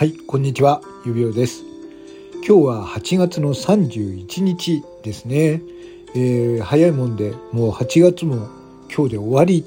はい、こんにちは、指輪です。今日は8月の31日ですね。えー、早いもんで、もう8月も今日で終わり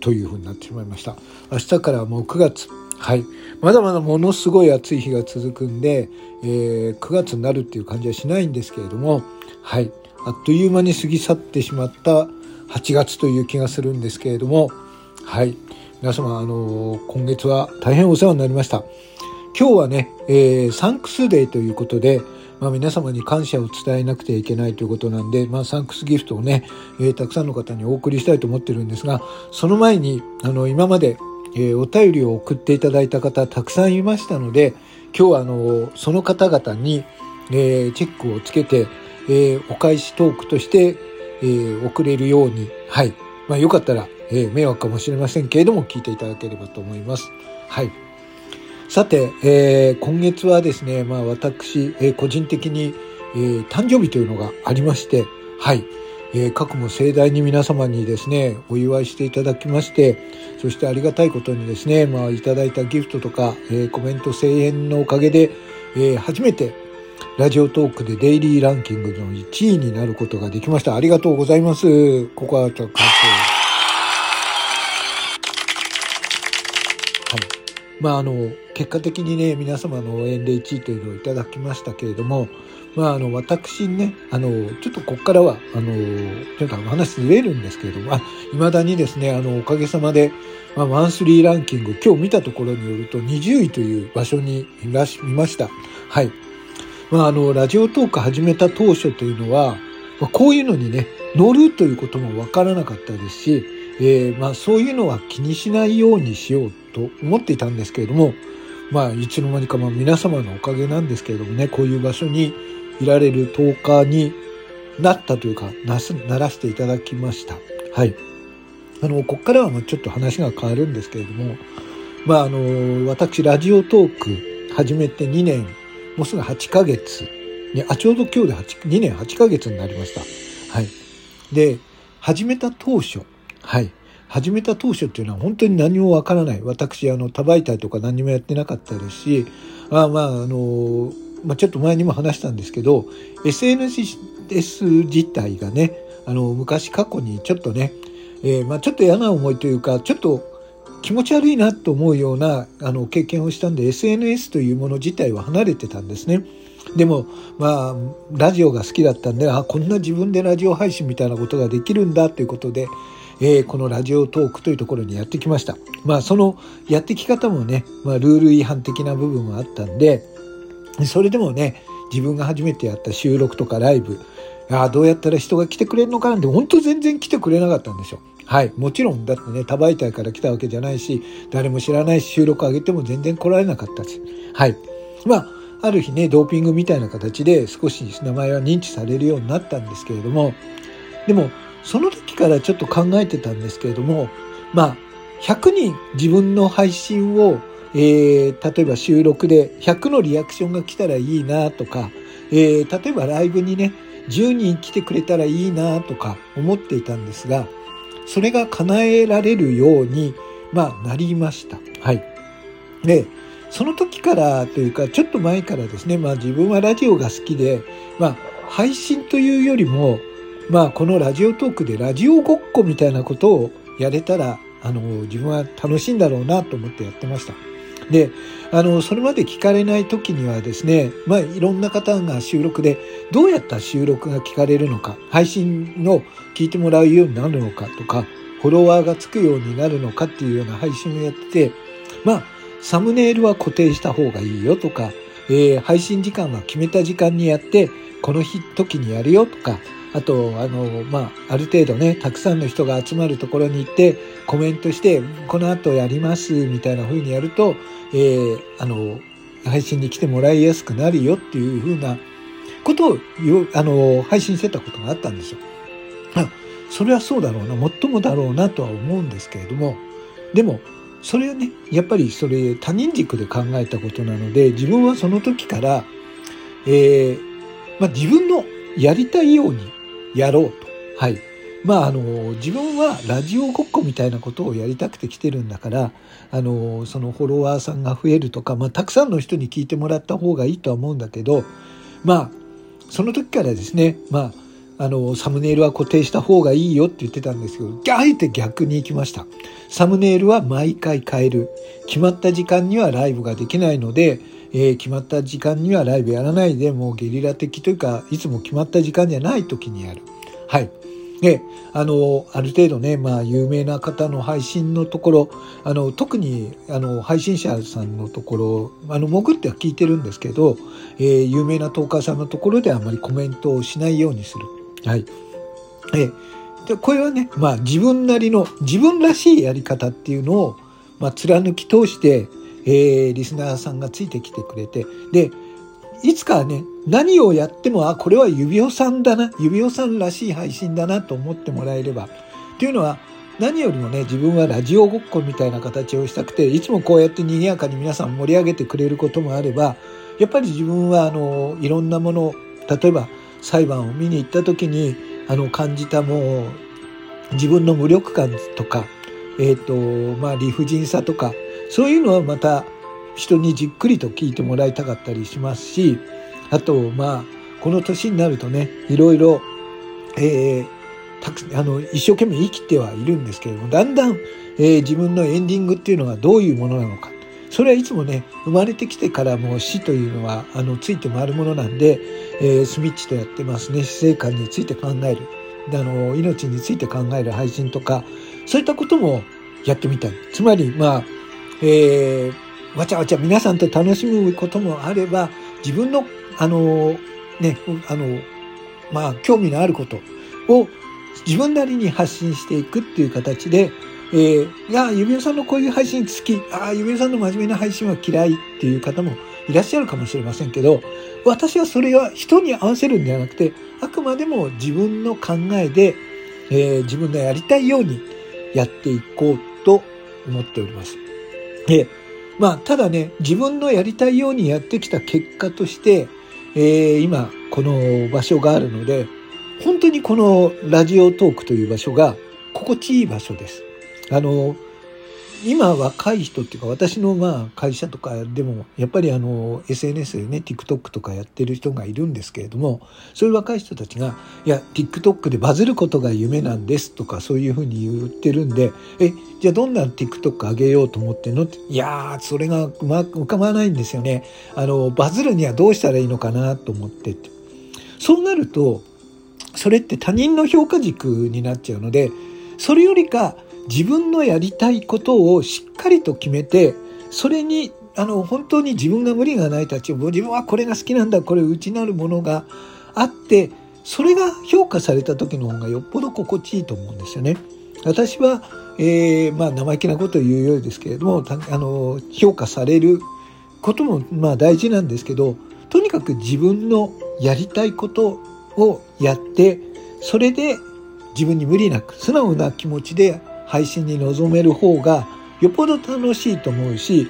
というふうになってしまいました。明日からもう9月。はい。まだまだものすごい暑い日が続くんで、えー、9月になるっていう感じはしないんですけれども、はい。あっという間に過ぎ去ってしまった8月という気がするんですけれども、はい。皆様、あのー、今月は大変お世話になりました。今日はね、えー、サンクスデーということで、まあ、皆様に感謝を伝えなくてはいけないということなんで、まあ、サンクスギフトをね、えー、たくさんの方にお送りしたいと思ってるんですが、その前に、あの、今まで、えー、お便りを送っていただいた方たくさんいましたので、今日はあの、その方々に、えー、チェックをつけて、えー、お返しトークとして、えー、送れるように、はい。まあ、よかったら、えー、迷惑かもしれませんけれども、聞いていただければと思います。はい。さて、えー、今月はですね、まあ私、えー、個人的に、えー、誕生日というのがありまして、はい、えー、過も盛大に皆様にですね、お祝いしていただきまして、そしてありがたいことにですね、まあいただいたギフトとか、えー、コメント声援のおかげで、えー、初めてラジオトークでデイリーランキングの1位になることができました。ありがとうございます。ここはちょっと、はい。まああの、結果的にね、皆様の応援で1位というのをいただきましたけれども、まああの、私ね、あの、ちょっとここからは、あの、というか話ずれるんですけれども、あ、未だにですね、あの、おかげさまで、まあ、マンスリーランキング、今日見たところによると20位という場所にいらし、見ました。はい。まああの、ラジオトーク始めた当初というのは、まあ、こういうのにね、乗るということもわからなかったですし、えー、まあそういうのは気にしないようにしようと思っていたんですけれども、まあ、いつの間にか、まあ、皆様のおかげなんですけれどもね、こういう場所にいられる10日になったというか、なす、ならせていただきました。はい。あの、こっからはちょっと話が変わるんですけれども、まあ、あの、私、ラジオトーク始めて2年、もうすぐ8ヶ月に、あ、ちょうど今日で8 2年8ヶ月になりました。はい。で、始めた当初、はい。始めた当初っていうのは本当に何もわからない。私、あの、多媒体とか何もやってなかったですし、あまあ、あの、まあ、ちょっと前にも話したんですけど、SNS 自体がね、あの、昔過去にちょっとね、えー、まあ、ちょっと嫌な思いというか、ちょっと気持ち悪いなと思うような、あの、経験をしたんで、SNS というもの自体は離れてたんですね。でも、まあ、ラジオが好きだったんで、あ、こんな自分でラジオ配信みたいなことができるんだということで、えー、このラジオトークというところにやってきました。まあそのやってき方もね、まあルール違反的な部分もあったんで、それでもね、自分が初めてやった収録とかライブ、あ、どうやったら人が来てくれるのかなんて、本当全然来てくれなかったんですよ。はい。もちろん、だってね、多媒体から来たわけじゃないし、誰も知らないし、収録上げても全然来られなかったし。はい。まあ、ある日ね、ドーピングみたいな形で少し名前は認知されるようになったんですけれども、でも、その時からちょっと考えてたんですけれども、まあ、100人自分の配信を、えー、例えば収録で100のリアクションが来たらいいなとか、えー、例えばライブにね、10人来てくれたらいいなとか思っていたんですが、それが叶えられるように、まあ、なりました。はい。で、その時からというか、ちょっと前からですね、まあ自分はラジオが好きで、まあ、配信というよりも、まあこのラジオトークでラジオごっこみたいなことをやれたら、あの、自分は楽しいんだろうなと思ってやってました。で、あの、それまで聞かれない時にはですね、まあいろんな方が収録でどうやった収録が聞かれるのか、配信の聞いてもらうようになるのかとか、フォロワーがつくようになるのかっていうような配信をやってて、まあ、サムネイルは固定した方がいいよとか、えー、配信時間は決めた時間にやって、この日、時にやるよとか、あと、あの、まあ、ある程度ね、たくさんの人が集まるところに行って、コメントして、この後やります、みたいな風にやると、えー、あの、配信に来てもらいやすくなるよっていう風なことを、あの、配信してたことがあったんですよ。あ、それはそうだろうな、もっともだろうなとは思うんですけれども、でも、それはね、やっぱりそれ他人軸で考えたことなので、自分はその時から、えー、まあ、自分のやりたいようにやろうと。はい。まああの自分はラジオごっこみたいなことをやりたくて来てるんだからあのそのフォロワーさんが増えるとか、まあ、たくさんの人に聞いてもらった方がいいとは思うんだけどまあその時からですねまああのサムネイルは固定した方がいいよって言ってたんですけどあえて逆に行きましたサムネイルは毎回変える決まった時間にはライブができないのでえー、決まった時間にはライブやらないでもうゲリラ的というかいつも決まった時間じゃない時にやる。はい。で、あの、ある程度ね、まあ、有名な方の配信のところ、あの、特に、あの、配信者さんのところ、あの、潜っては聞いてるんですけど、えー、有名なトーカーさんのところであまりコメントをしないようにする。はい。えで、これはね、まあ、自分なりの、自分らしいやり方っていうのを、まあ、貫き通して、えー、リスナーさんがついてきてくれて、で、いつかね、何をやっても、あ、これは指輪さんだな、指輪さんらしい配信だなと思ってもらえれば。っていうのは、何よりもね、自分はラジオごっこみたいな形をしたくて、いつもこうやって賑やかに皆さん盛り上げてくれることもあれば、やっぱり自分は、あの、いろんなもの、例えば裁判を見に行った時に、あの、感じたもう、自分の無力感とか、えっ、ー、と、まあ、理不尽さとか、そういうのはまた人にじっくりと聞いてもらいたかったりしますし、あと、まあ、この年になるとね、いろいろ、えー、たくあの、一生懸命生きてはいるんですけれども、だんだん、えー、自分のエンディングっていうのがどういうものなのか。それはいつもね、生まれてきてからも死というのは、あの、ついて回るものなんで、えー、スミッチとやってますね。死生観について考える。あの、命について考える配信とか、そういったこともやってみたい。つまり、まあ、えー、わちゃわちゃ皆さんと楽しむこともあれば、自分の、あの、ね、あの、まあ、興味のあることを自分なりに発信していくっていう形で、えー、いや、ゆびおさんのこういう配信好き、ああ、ゆびおさんの真面目な配信は嫌いっていう方もいらっしゃるかもしれませんけど、私はそれは人に合わせるんではなくて、あくまでも自分の考えで、えー、自分のやりたいようにやっていこうと思っております。で、まあ、ただね、自分のやりたいようにやってきた結果として、えー、今、この場所があるので、本当にこのラジオトークという場所が心地いい場所です。あの、今若い人っていうか私のまあ会社とかでもやっぱりあの SNS でね TikTok とかやってる人がいるんですけれどもそういう若い人たちがいや TikTok でバズることが夢なんですとかそういうふうに言ってるんでえじゃあどんな TikTok 上げようと思ってんのっていやーそれがうまく浮かばないんですよね。あのバズるにはどうしたらいいのかなと思ってって。そうなるとそれって他人の評価軸になっちゃうのでそれよりか自分のやりたいことをしっかりと決めて、それに、あの、本当に自分が無理がないたちを、自分はこれが好きなんだ、これ内なるものがあって、それが評価された時の方がよっぽど心地いいと思うんですよね。私は、えー、まあ生意気なことを言うようですけれども、あの、評価されることもまあ大事なんですけど、とにかく自分のやりたいことをやって、それで自分に無理なく素直な気持ちで配信に臨める方がよっぽど楽しいと思うし、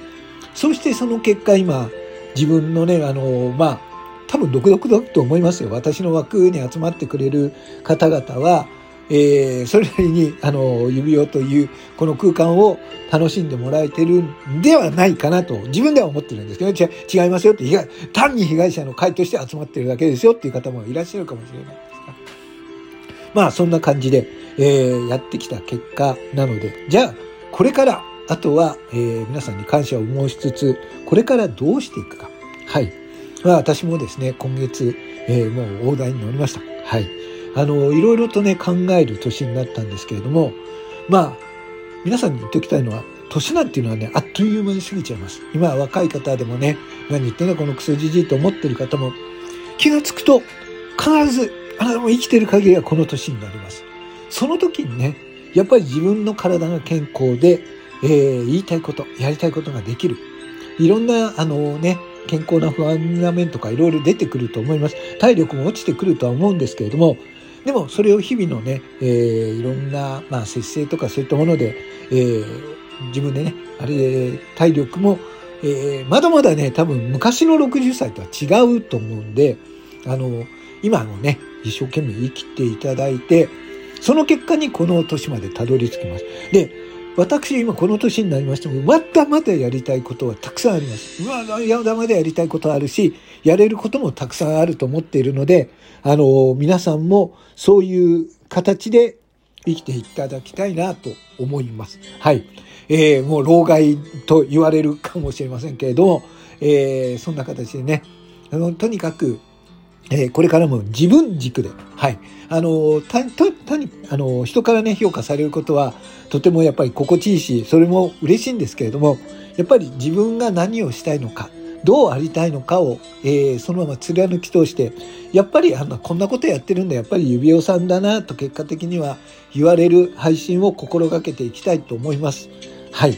そしてその結果今、自分のね、あの、まあ、多分独特だと思いますよ。私の枠に集まってくれる方々は、えー、それなりに、あの、指輪という、この空間を楽しんでもらえてるんではないかなと、自分では思ってるんですけど、違いますよって、単に被害者の会として集まってるだけですよっていう方もいらっしゃるかもしれないですが。まあ、そんな感じで、えー、やってきた結果なので、じゃあ、これから、あとは、えー、皆さんに感謝を申しつつ、これからどうしていくか。はい。まあ、私もですね、今月、えー、もう大台に乗りました。はい。あの、いろいろとね、考える年になったんですけれども、まあ、皆さんに言っておきたいのは、年なんていうのはね、あっという間に過ぎちゃいます。今若い方でもね、何言ってんだこのクソじじいと思ってる方も、気がつくと、必ず、あなたも生きてる限りはこの年になります。その時にね、やっぱり自分の体が健康で、えー、言いたいこと、やりたいことができる。いろんな、あのね、健康な不安な面とかいろいろ出てくると思います。体力も落ちてくるとは思うんですけれども、でもそれを日々のね、えー、いろんな、まあ、節制とかそういったもので、えー、自分でね、あれ、体力も、えー、まだまだね、多分昔の60歳とは違うと思うんで、あの、今のね、一生懸命生きていただいて、その結果にこの年までたどり着きます。で、私今この年になりましても、まだまだやりたいことはたくさんあります。まだまだまだやりたいことあるし、やれることもたくさんあると思っているので、あの、皆さんもそういう形で生きていただきたいなと思います。はい。えー、もう老害と言われるかもしれませんけれども、えー、そんな形でね、あの、とにかく、えー、これからも自分軸で、はい。あの、単に、あの、人からね、評価されることは、とてもやっぱり心地いいし、それも嬉しいんですけれども、やっぱり自分が何をしたいのか、どうありたいのかを、えー、そのまま貫き通して、やっぱりあのこんなことやってるんだ、やっぱり指輪さんだなと結果的には言われる配信を心がけていきたいと思います。はい。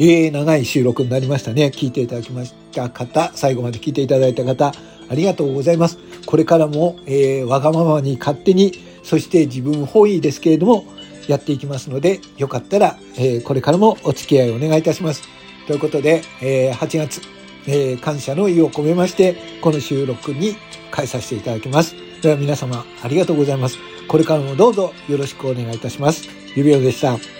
えー、長い収録になりましたね。聞いていただきました方、最後まで聞いていただいた方、ありがとうございます。これからも、えー、わがままに勝手に、そして自分本位ですけれども、やっていきますので、よかったら、えー、これからもお付き合いをお願いいたします。ということで、えー、8月、えー、感謝の意を込めまして、この収録に変えさせていただきます。では皆様ありがとうございます。これからもどうぞよろしくお願いいたします。指輪でした。